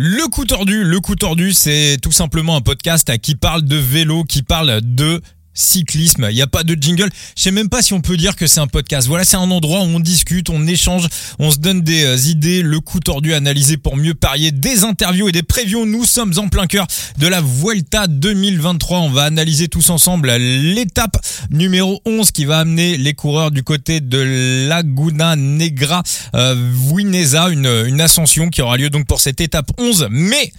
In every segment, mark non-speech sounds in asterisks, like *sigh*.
Le coup tordu, le coup tordu, c'est tout simplement un podcast qui parle de vélo, qui parle de cyclisme. Il n'y a pas de jingle. Je sais même pas si on peut dire que c'est un podcast. Voilà, c'est un endroit où on discute, on échange, on se donne des euh, idées, le coup tordu analysé pour mieux parier, des interviews et des previews. Nous sommes en plein cœur de la Vuelta 2023. On va analyser tous ensemble l'étape numéro 11 qui va amener les coureurs du côté de Laguna Negra euh, une, une ascension qui aura lieu donc pour cette étape 11. Mais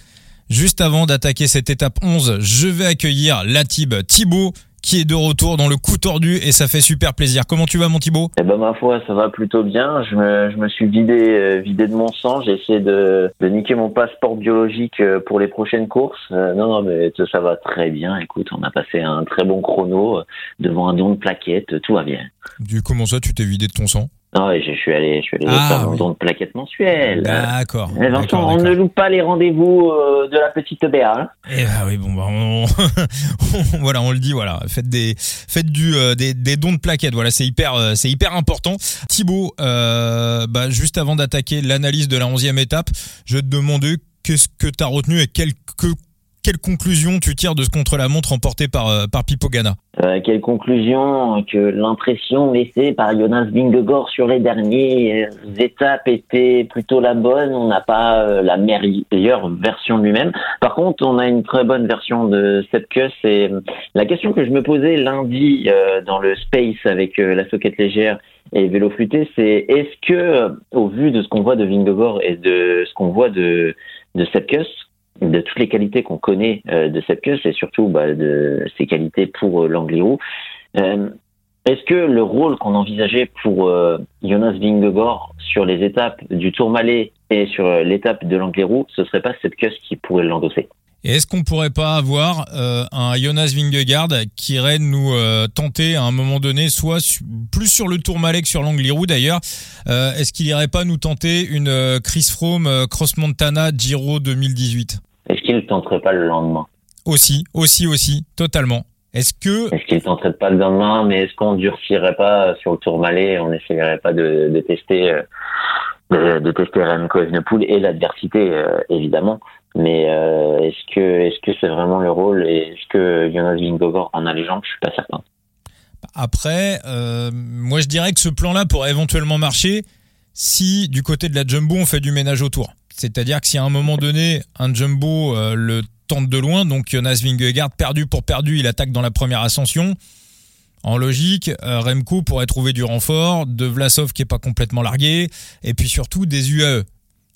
Juste avant d'attaquer cette étape 11, je vais accueillir Latib Thibaut qui est de retour dans le coup tordu et ça fait super plaisir. Comment tu vas mon Thibaut? Eh ben ma foi, ça va plutôt bien. Je me, je me suis vidé, euh, vidé de mon sang. J'ai essayé de, de niquer mon passeport biologique euh, pour les prochaines courses. Euh, non, non, mais ça va très bien. Écoute, on a passé un très bon chrono devant un don de plaquettes. Tout va bien. Du comment ça, tu t'es vidé de ton sang? Non, je suis allé, je suis allé ah, faire un don de plaquettes mensuelles. D'accord. Vincent, on ne loupe pas les rendez-vous euh, de la petite Béa. Hein. Eh bah oui, bon, bah, on, *laughs* voilà, on le dit, voilà, faites des, faites du, euh, des, des, dons de plaquettes. Voilà, c'est hyper, euh, c'est hyper important. Thibaut, bah, juste avant d'attaquer l'analyse de la onzième étape, je te demandais qu'est-ce que tu as retenu et quelques quelle conclusion tu tires de ce contre-la-montre emporté par, euh, par Pipo Gana euh, Quelle conclusion Que l'impression laissée par Jonas Vingegaard sur les dernières étapes était plutôt la bonne. On n'a pas euh, la meilleure version de lui-même. Par contre, on a une très bonne version de Sepkus. La question que je me posais lundi dans le Space avec la soquette légère et vélo flûté, c'est est-ce que, au vu de ce qu'on voit de Vingegaard et de ce qu'on voit de, de Sepkus, de toutes les qualités qu'on connaît euh, de cette queue, et surtout bah, de ses qualités pour euh. Euh, est-ce que le rôle qu'on envisageait pour euh, Jonas Vingegaard sur les étapes du Tourmalet et sur l'étape de l'Angliru, ce serait pas cette queue qui pourrait l'endosser? Et est-ce qu'on pourrait pas avoir un Jonas Vingegaard qui irait nous tenter à un moment donné, soit plus sur le Tourmalet que sur l'Angliru d'ailleurs, est-ce qu'il irait pas nous tenter une Chris Froome Cross Montana Giro 2018 est-ce qu'il tenterait pas le lendemain Aussi, aussi, aussi, totalement. Est-ce que est-ce qu'il tenterait pas le lendemain, mais est-ce qu'on durcirait pas sur le Tourmalet, on n'essayerait pas de, tester euh, de, tester Remco Evenepoel et l'adversité euh, évidemment, mais euh, est-ce que est-ce que c'est vraiment le rôle et est-ce que Jonas Vingegaard en a les jambes? Je suis pas certain. Après, moi je dirais que ce plan-là pourrait éventuellement marcher si du côté de la Jumbo on fait du ménage autour. C'est-à-dire que si à un moment donné, un jumbo euh, le tente de loin, donc Jonas Vingegaard, perdu pour perdu, il attaque dans la première ascension. En logique, euh, Remco pourrait trouver du renfort, de Vlasov qui est pas complètement largué, et puis surtout des UAE.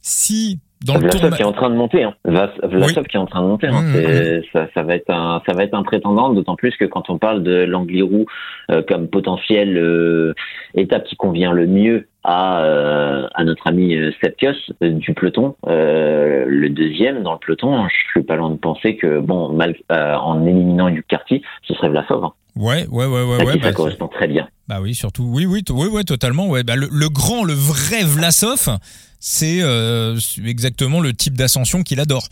Si dans Vlasov le qui est en train de monter, hein. Vlasov qui est en train de monter, hein. Mmh, mmh. Ça, va être un, ça va être un prétendant, d'autant plus que quand on parle de l'Angliru euh, comme potentielle étape qui convient le mieux à, euh, à notre ami euh, Septios euh, du peloton, le deuxième dans le peloton. Je suis pas loin de penser que bon, mal, en éliminant Yukarty, ce serait Vlasov. Hein. Ouais, ouais, ouais, ouais, ouais. Ça bah, correspond très bien. Bah oui, surtout, oui, oui, oui, ouais, totalement. Ouais, bah, le, le, grand, le vrai Vlasov, c'est exactement le type d'ascension qu'il adore.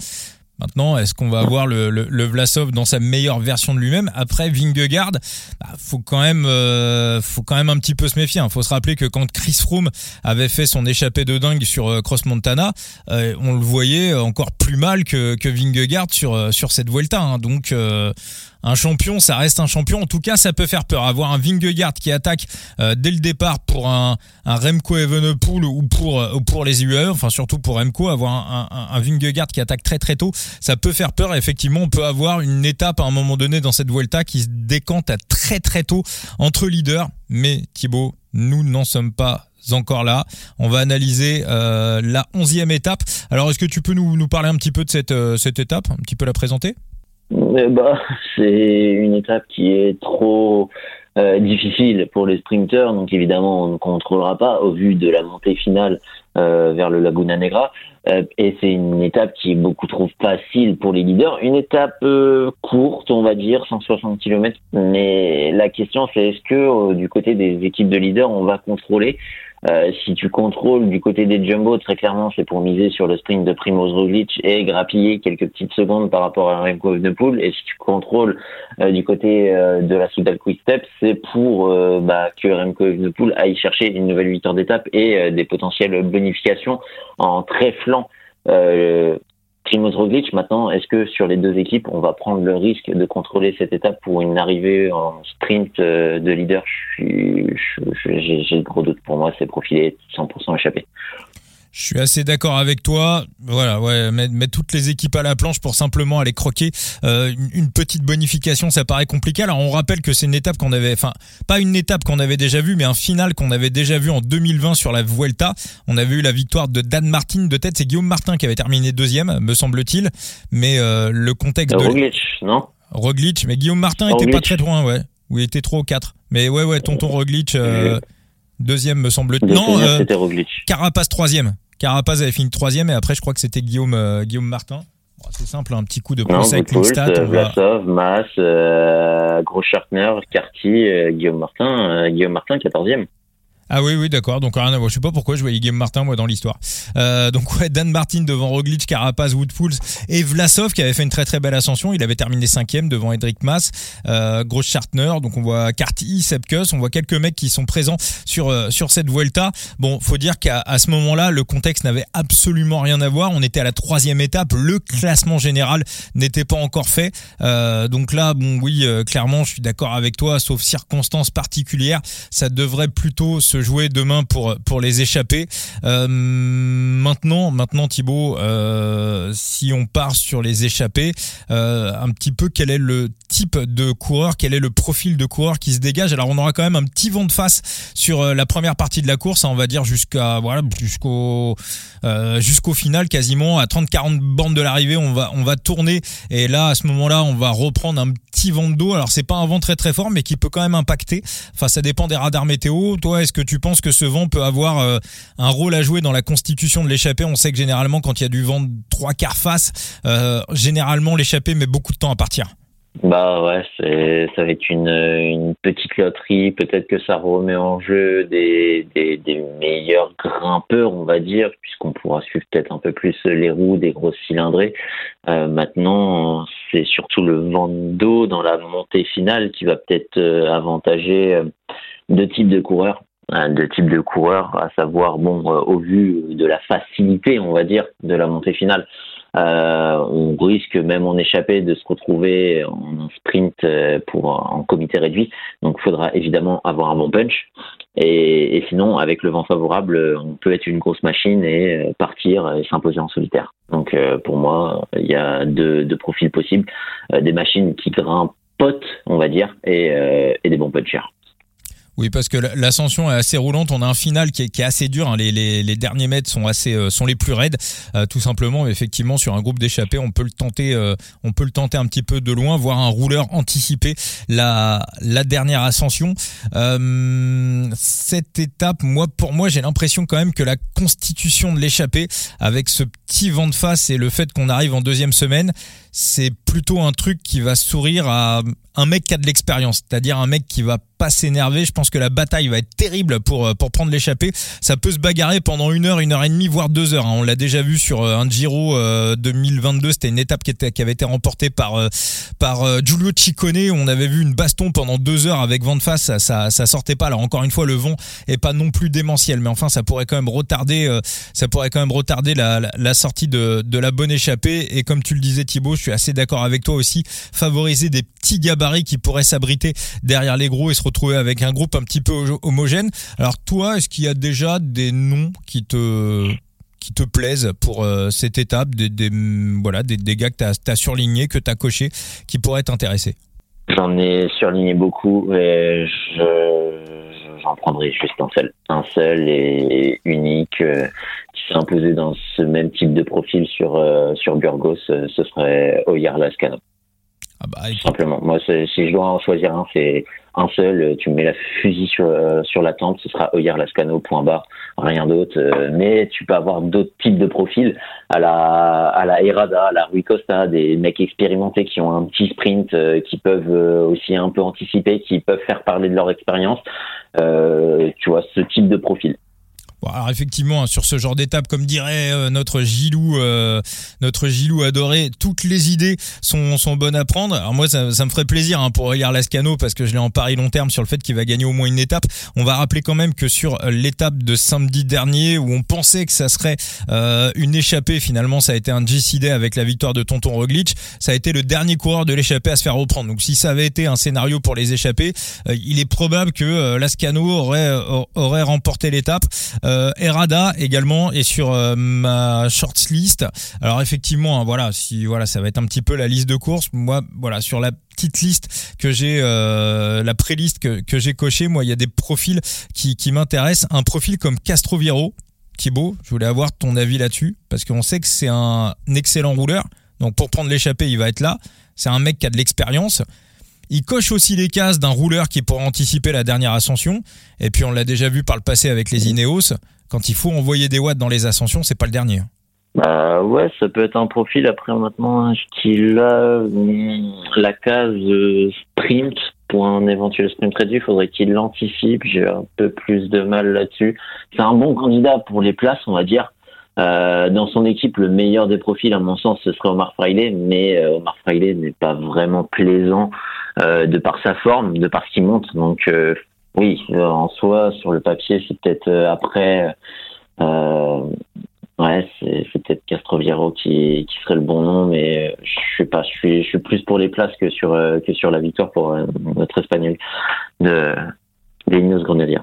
Maintenant, est-ce qu'on va avoir le, Vlasov dans sa meilleure version de lui-même Après, Vingegaard, bah, faut quand même, euh, faut quand même un petit peu se méfier. Il hein. faut se rappeler que quand Chris Froome avait fait son échappée de dingue sur euh, Cross Montana, euh, on le voyait encore plus mal que, que Vingegaard sur sur cette Vuelta. Hein. Donc un champion, ça reste un champion. En tout cas, ça peut faire peur. Avoir un Vingegaard qui attaque euh, dès le départ pour un, un Remco Evenepoel ou pour euh, ou pour les UE, enfin surtout pour Remco, avoir un, un, un, Vingegaard qui attaque très très tôt, ça peut faire peur. effectivement, on peut avoir une étape à un moment donné dans cette Vuelta qui se décante à très très tôt entre leaders. Mais Thibaut, nous n'en sommes pas encore là. On va analyser euh, la onzième étape. Alors, est-ce que tu peux nous, nous parler un petit peu de cette, cette étape, un petit peu la présenter? Bah, *laughs* c'est une étape qui est trop euh, difficile pour les sprinteurs, donc évidemment on ne contrôlera pas au vu de la montée finale euh, vers le Laguna Negra. Euh, et c'est une étape qui est beaucoup trop facile pour les leaders. Une étape courte, on va dire, 160 km. Mais la question c'est est-ce que du côté des équipes de leaders, on va contrôler euh, si tu contrôles du côté des jumbo, très clairement, c'est pour miser sur le sprint de Primoz Roglic et grappiller quelques petites secondes par rapport à Remco Evenepoel. Et si tu contrôles euh, du côté euh, de la Soudal Quick Step, c'est pour bah, que Remco Evenepoel aille chercher une nouvelle victoire d'étape et des potentielles bonifications en très flanc Primoz Roglic. Maintenant, est-ce que sur les deux équipes, on va prendre le risque de contrôler cette étape pour une arrivée en sprint de leader? J'ai le gros doute pour moi, c'est profilé 100% échappé. Je suis assez d'accord avec toi. Voilà, ouais, mettre, toutes les équipes à la planche pour simplement aller croquer euh, une, petite bonification, ça paraît compliqué. Alors on rappelle que c'est une étape qu'on avait, enfin pas une étape qu'on avait déjà vue, mais un final qu'on avait déjà vu en 2020 sur la Vuelta. On avait eu la victoire de Dan Martin de tête, c'est Guillaume Martin qui avait terminé deuxième, me semble-t-il. Mais euh, le contexte de Roglic, non? Roglic, mais Guillaume Martin était pas très loin, ouais. Ou il était 3 ou 4. Mais ouais, ouais, tonton Roglic. Euh, Deuxième, me semble-t-il. Non, euh. Carapace troisième. Carapace avait fini troisième et après, je crois que c'était Guillaume, euh, Guillaume Martin. c'est simple, un petit coup de procès avec Stat. Euh, Vlasov, Mas, euh, Gros Carty, Guillaume Martin, Guillaume Martin, quatorzième. Ah oui, oui, d'accord. Donc rien à voir. Je sais pas pourquoi je voyais Guillaume Martin moi dans l'histoire. Euh, donc ouais, Dan Martin devant Roglic, Carapaz, Woodpools et Vlasov qui avait fait une très très belle ascension. Il avait terminé cinquième devant Edric Mas, euh, Gross Schartner. Donc on voit Carty, Sepkus, on voit quelques mecs qui sont présents sur euh, sur cette Vuelta. Bon, faut dire qu'à ce moment-là, le contexte n'avait absolument rien à voir. On était à la troisième étape. Le classement général n'était pas encore fait. Euh, donc là, bon, oui, euh, clairement, je suis d'accord avec toi. Sauf circonstances particulières, ça devrait plutôt se jouer demain pour pour les échapper. Euh, maintenant, maintenant Thibaut, euh, si on part sur les échappés, euh, un petit peu quel est le type de coureur, quel est le profil de coureur qui se dégage? Alors on aura quand même un petit vent de face sur la première partie de la course, hein, on va dire jusqu'à voilà jusqu'au jusqu'au final quasiment à 30-40 bandes de l'arrivée, on va on va tourner et là à ce moment-là on va reprendre un petit vent de dos. Alors c'est pas un vent très très fort mais qui peut quand même impacter. Enfin ça dépend des radars météo. Toi est-ce que tu penses que ce vent peut avoir euh, un rôle à jouer dans la constitution de l'échappée? On sait que généralement quand il y a du vent de trois quarts face, euh, généralement l'échappée met beaucoup de temps à partir. Bah ouais, ça va être une, petite loterie. Peut-être que ça remet en jeu des meilleurs grimpeurs, on va dire, puisqu'on pourra suivre peut-être un peu plus les roues des grosses cylindrées. Euh, maintenant, c'est surtout le vent d'eau dans la montée finale qui va peut-être avantager deux types de coureurs de type de coureur, à savoir, bon, euh, au vu de la facilité, on va dire, de la montée finale, euh, on risque même en échappé de se retrouver en sprint euh, pour en comité réduit. Donc, il faudra évidemment avoir un bon punch. Et, sinon, avec le vent favorable, on peut être une grosse machine et partir et s'imposer en solitaire. Donc, pour moi, il y a deux, deux profils possibles des machines qui grimpent on va dire, et, et des bons punchers. Oui, parce que l'ascension est assez roulante. On a un final qui est, assez dur. Hein. Les, derniers mètres sont assez euh, sont les plus raides, euh, tout simplement. Effectivement, sur un groupe d'échappés, on peut le tenter, euh, on peut le tenter un petit peu de loin, voir un rouleur anticiper la la dernière ascension. cette étape, moi pour moi, j'ai l'impression quand même que la constitution de l'échappée, avec ce petit vent de face et le fait qu'on arrive en deuxième semaine, c'est plutôt un truc qui va sourire à un mec qui a de l'expérience, c'est-à-dire un mec qui va s'énerver. Je pense que la bataille va être terrible pour euh, pour prendre l'échappée. Ça peut se bagarrer pendant une heure, une heure et demie, voire deux heures. Hein. On l'a déjà vu sur euh, un Giro 2022. Euh, C'était une étape qui, avait été remportée par par Giulio Ciccone. On avait vu une baston pendant deux heures avec vent de face. Ça, ça, sortait pas. Alors encore une fois, le vent est pas non plus démentiel, mais enfin ça pourrait quand même retarder ça pourrait quand même retarder la sortie de de la bonne échappée. Et comme tu le disais Thibaut, je suis assez d'accord avec toi aussi. Favoriser des petits gabarits qui pourraient s'abriter derrière les gros et se retrouver avec un groupe un petit peu homogène. Alors toi, est-ce qu'il y a déjà des noms qui te qui te plaisent pour euh, cette étape, des, des voilà des, gars que tu as, as surligné, que tu as qui pourraient t'intéresser? J'en ai surligné beaucoup je j'en prendrai juste un seul, un seul et unique euh, qui s'est imposé dans ce même type de profil sur euh, sur Burgos, ce serait Oyar Lascano. Ah bah, Simplement. Moi, si je dois en choisir un, c'est un seul. Tu me mets la fusil sur, euh, sur la tempe, ce sera Oyer Lascano, point barre, rien d'autre. Euh, mais tu peux avoir d'autres types de profils à la, à la Herada, à la Rui Costa, des mecs expérimentés qui ont un petit sprint, euh, qui peuvent aussi un peu anticiper, qui peuvent faire parler de leur expérience. tu vois, ce type de profil. Alors effectivement, hein, sur ce genre d'étape, comme dirait euh, notre Gilou, euh, notre Gilou adoré, toutes les idées sont, sont bonnes à prendre. Alors moi, ça, ça me ferait plaisir hein, pour Eliar Lascano parce que je l'ai en pari long terme sur le fait qu'il va gagner au moins une étape. On va rappeler quand même que sur euh, l'étape de samedi dernier, où on pensait que ça serait une échappée, finalement, ça a été un GCD avec la victoire de Tonton Roglic. Ça a été le dernier coureur de l'échappée à se faire reprendre. Donc si ça avait été un scénario pour les échappées, il est probable que Lascano aurait aurait remporté l'étape. Euh, Errada également est sur euh, ma shortlist. Alors effectivement, hein, voilà, si voilà, ça va être un petit peu la liste de courses. Moi, voilà, sur la petite liste que j'ai, euh, la pré-liste que, que j'ai coché, moi, il y a des profils qui, qui m'intéressent. Un profil comme Castroviro, Thibaut, je voulais avoir ton avis là-dessus, parce qu'on sait que c'est un excellent rouleur. Donc pour prendre l'échappée, il va être là. C'est un mec qui a de l'expérience. Il coche aussi les cases d'un rouleur qui pourra anticiper la dernière ascension. Et puis on l'a déjà vu par le passé avec les Ineos. Quand il faut envoyer des watts dans les ascensions, c'est pas le dernier. Bah ouais, ça peut être un profil après maintenant qu'il a la case sprint pour un éventuel sprint réduit, il faudrait qu'il l'anticipe. J'ai un peu plus de mal là-dessus. C'est un bon candidat pour les places, on va dire. Euh, dans son équipe, le meilleur des profils, à mon sens, ce serait Omar Fraile, mais euh, Omar Fraile n'est pas vraiment plaisant euh, de par sa forme, de par ce qu'il monte. Donc euh, oui, en soi, sur le papier, c'est peut-être après. Ouais, c'est, peut-être Castroviero qui, qui serait le bon nom, mais je suis pas, je suis, je suis plus pour les places que sur que sur la victoire pour notre espagnol de Linus Grenadiers.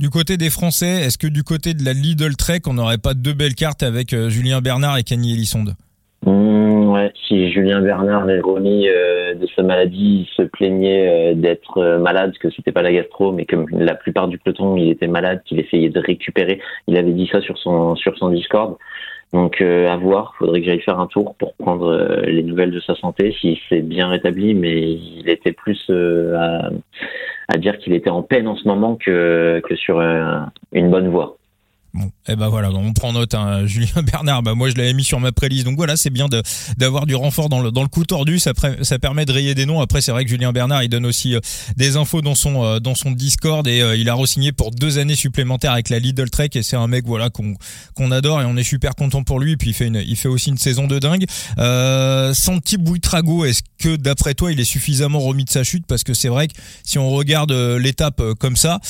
Du côté des Français, est-ce que du côté de la Lidl Trek, on n'aurait pas deux belles cartes avec euh, Julien Bernard et Camille Elisonde mmh, Ouais, si Julien Bernard remis euh, de sa maladie, se plaignait euh, d'être malade, que c'était pas la gastro, mais comme la plupart du peloton, il était malade, qu'il essayait de récupérer. Il avait dit ça sur son sur son Discord. Donc à voir, faudrait que j'aille faire un tour pour prendre les nouvelles de sa santé, s'il s'est bien rétabli, mais il était plus à à dire qu'il était en peine en ce moment que, que sur euh, une bonne voie. Bon, et eh ben voilà, on prend note. Hein. *laughs* Julien Bernard, bah moi je l'avais mis sur ma préliste, donc voilà, c'est bien d'avoir du renfort dans le dans le coup tordu. Ça, ça permet de rayer des noms. Après, c'est vrai que Julien Bernard, il donne aussi euh, des infos dans son euh, dans son Discord et euh, il a re-signé pour deux années supplémentaires avec la Lidl Trek et c'est un mec voilà qu'on qu'on adore et on est super content pour lui. Puis il fait une il fait aussi une saison de dingue. Santi Buitrago, est-ce que d'après toi, il est suffisamment remis de sa chute? Parce que c'est vrai que si on regarde l'étape comme ça,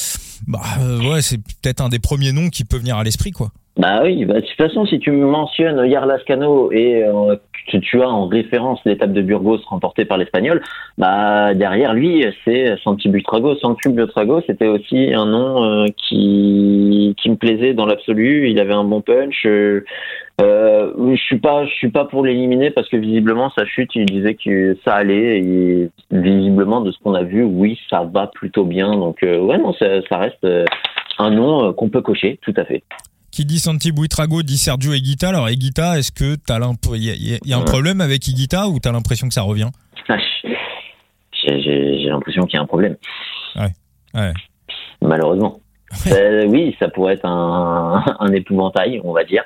bah ouais, c'est peut-être un des premiers noms qui peut venir à l'esprit, quoi. Bah oui, bah, de toute façon, si tu mentionnes Yarlascano et euh, que tu as en référence l'étape de Burgos remportée par l'Espagnol, bah derrière lui, c'est Santi Butrago. Santi Butrago, c'était aussi un nom euh, qui me plaisait dans l'absolu. Il avait un bon punch. Euh, je suis pas, je suis pas pour l'éliminer parce que visiblement sa chute, il disait que ça allait et visiblement de ce qu'on a vu, oui, ça va plutôt bien. Donc ouais, non, ça, ça reste un nom euh, qu'on peut cocher, tout à fait. Qui dit Santi Buitrago dit Sergio Eguita. Alors Eguita, est-ce que t'as il y, a un problème avec Eguita ou t'as l'impression que ça revient? Ah, J'ai l'impression qu'il y a un problème. Ouais. ouais. Malheureusement. Euh, oui, ça pourrait être un, un épouvantail, on va dire.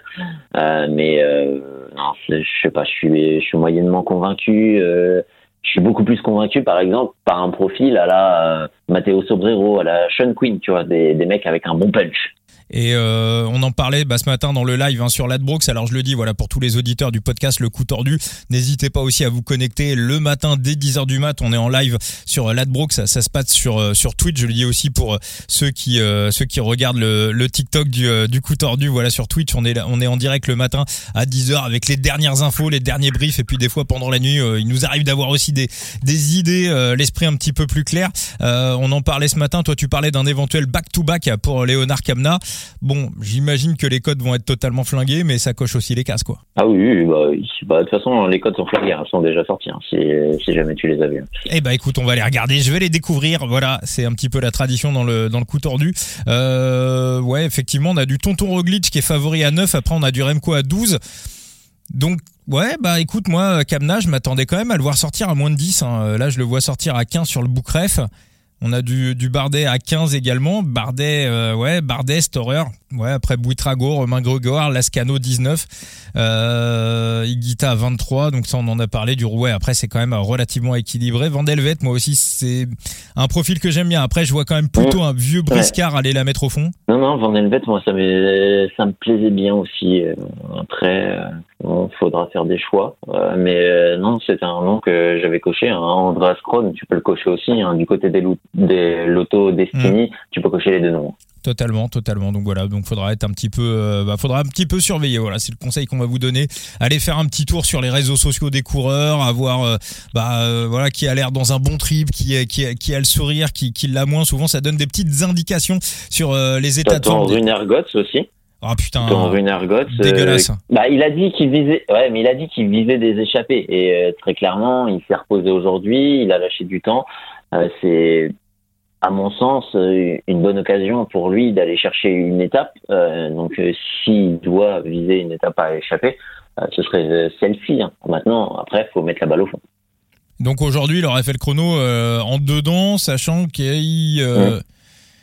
Euh, mais euh, non, je sais pas, je suis, je suis moyennement convaincu. Euh, je suis beaucoup plus convaincu, par exemple, par un profil à la Matteo Sobrero, à la Sean Quinn, tu vois, des, des mecs avec un bon punch. Et euh, on en parlait bah, ce matin dans le live hein, sur l'Adbrooks. Alors je le dis, voilà pour tous les auditeurs du podcast Le Coup Tordu, n'hésitez pas aussi à vous connecter le matin dès 10h du mat. On est en live sur l'Adbrooks, ça, ça, se passe sur euh, sur Twitch. Je le dis aussi pour euh, ceux qui euh, ceux qui regardent le, le TikTok du, du Coup Tordu. Voilà sur Twitch, on est on est en direct le matin à 10h avec les dernières infos, les derniers briefs et puis des fois pendant la nuit, il nous arrive d'avoir aussi des des idées, l'esprit un petit peu plus clair. on en parlait ce matin. Toi, tu parlais d'un éventuel back to back pour Léonard Kamna. Bon, j'imagine que les codes vont être totalement flingués, mais ça coche aussi les cases, quoi. Ah oui, bah, bah, de toute façon, les codes sont flingués, ils sont déjà sortis, hein, si, jamais tu les as vus. Eh bah écoute, on va les regarder, je vais les découvrir. Voilà, c'est un petit peu la tradition dans le dans le coup tordu. Euh, ouais, effectivement, on a du Tonton Roglic qui est favori à 9, après on a du Remco à 12. Donc ouais, bah écoute, moi, Kamna, je m'attendais quand même à le voir sortir à moins de 10. Hein. Là, je le vois sortir à 15 sur le book ref. On a du, du Bardet à 15 également. Bardet, euh, ouais, Bardet, Storer. Ouais, après Bouitrago, Romain Grégoire, Lascano 19, euh, Iguita 23. Donc ça, on en a parlé du Rouet. Après, c'est quand même relativement équilibré. Vandelvet, moi aussi, c'est un profil que j'aime bien. Après, je vois quand même plutôt un vieux briscard aller la mettre au fond. Non, non, Vandelvet, moi, ça me, ça me plaisait bien aussi. Euh, après, faudra faire des choix. mais non, c'est un nom que j'avais coché. Hein. Andreas Kron, tu peux le cocher aussi. Hein. Du côté des, des Lotto Destiny, mm. tu peux cocher les deux noms. Totalement, totalement. Donc voilà, donc faudra être un petit peu, euh, bah, faudra un petit peu surveiller. Voilà, c'est le conseil qu'on va vous donner. Allez faire un petit tour sur les réseaux sociaux des coureurs, avoir, euh, bah euh, voilà, qui a l'air dans un bon trip, qui, qui, qui a le sourire, qui, qui l'a moins. Souvent, ça donne des petites indications sur les états de forme. Une ergots aussi. Ah putain. Dans une ergots. Dégueulasse. bah, il a dit qu'il visait, ouais, mais il a dit qu'il visait des échappées. Et très clairement, il s'est reposé aujourd'hui, il a lâché du temps. c'est à mon sens, euh, une bonne occasion pour lui d'aller chercher une étape. Euh, donc, euh, s'il doit viser une étape à échapper, ce serait celle-ci. Hein. Maintenant, après, il faut mettre la balle au fond. Donc aujourd'hui, il aurait fait le chrono en dedans, sachant qu'il mmh.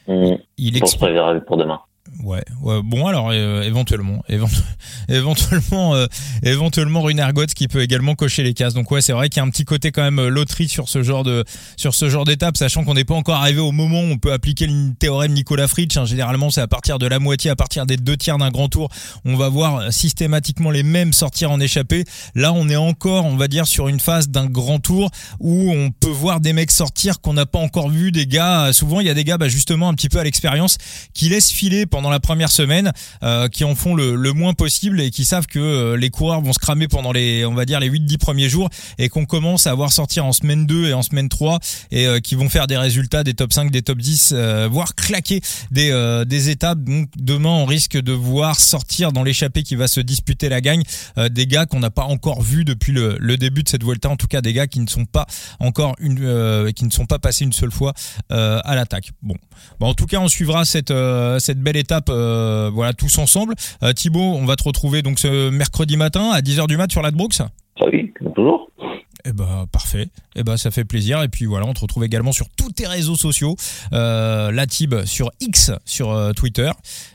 Mmh. il pour, pour demain. Ouais, ouais, bon alors euh, éventuellement, *laughs* éventuellement, euh, éventuellement Runergot qui peut également cocher les cases. Donc ouais, c'est vrai qu'il y a un petit côté quand même euh, loterie sur ce genre de sur ce genre d'étape, sachant qu'on n'est pas encore arrivé au moment où on peut appliquer le théorème Nicolas Fritsch. Hein. Généralement, c'est à partir de la moitié, à partir des deux tiers d'un grand tour, on va voir systématiquement les mêmes sortir en échappée. Là, on est encore, on va dire, sur une phase d'un grand tour où on peut voir des mecs sortir qu'on n'a pas encore vu, des gars. Souvent, il y a des gars, bah, justement, un petit peu à l'expérience, qui laissent filer pendant la première semaine, euh, qui en font le, moins possible et qui savent que euh, les coureurs vont se cramer pendant les, on va dire, les 8-10 premiers jours et qu'on commence à voir sortir en semaine 2 et en semaine 3 et euh, qui vont faire des résultats des top 5, des top 10, voire claquer des, des étapes. Donc demain, on risque de voir sortir dans l'échappée qui va se disputer la gagne des gars qu'on n'a pas encore vu depuis le, début de cette Vuelta, en tout cas des gars qui ne sont pas encore une, qui ne sont pas passés une seule fois à l'attaque. Bon. bon, en tout cas, on suivra cette, cette belle étape euh, voilà tous ensemble. Euh, Thibaut, on va te retrouver donc ce mercredi matin à 10h du mat sur l'Adbrooks ah Oui, toujours. Eh ben parfait. Eh ben ça fait plaisir. Et puis voilà, on te retrouve également sur tous tes réseaux sociaux, euh, la Tib sur X, sur euh, Twitter.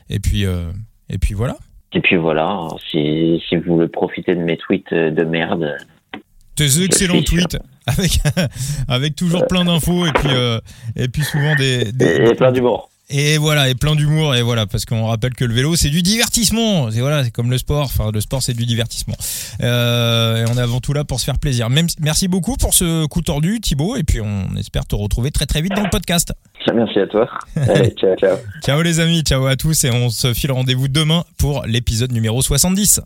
Et puis et puis voilà. Et puis voilà. Si, si vous voulez profiter de mes tweets de merde. Tes excellents tweets avec *laughs* avec toujours plein d'infos et puis et puis souvent des, des et plein d'humour. Et voilà, et plein d'humour, et voilà, parce qu'on rappelle que le vélo c'est du divertissement. C'est voilà, c'est comme le sport. Enfin, le sport c'est du divertissement. Euh, et on est avant tout là pour se faire plaisir. Même, merci beaucoup pour ce coup tordu, Thibaut, et puis on espère te retrouver très très vite dans le podcast. *laughs* Merci à toi. Allez, ciao, ciao. *laughs* ciao les amis, ciao à tous, et on se file rendez-vous demain pour l'épisode numéro 70.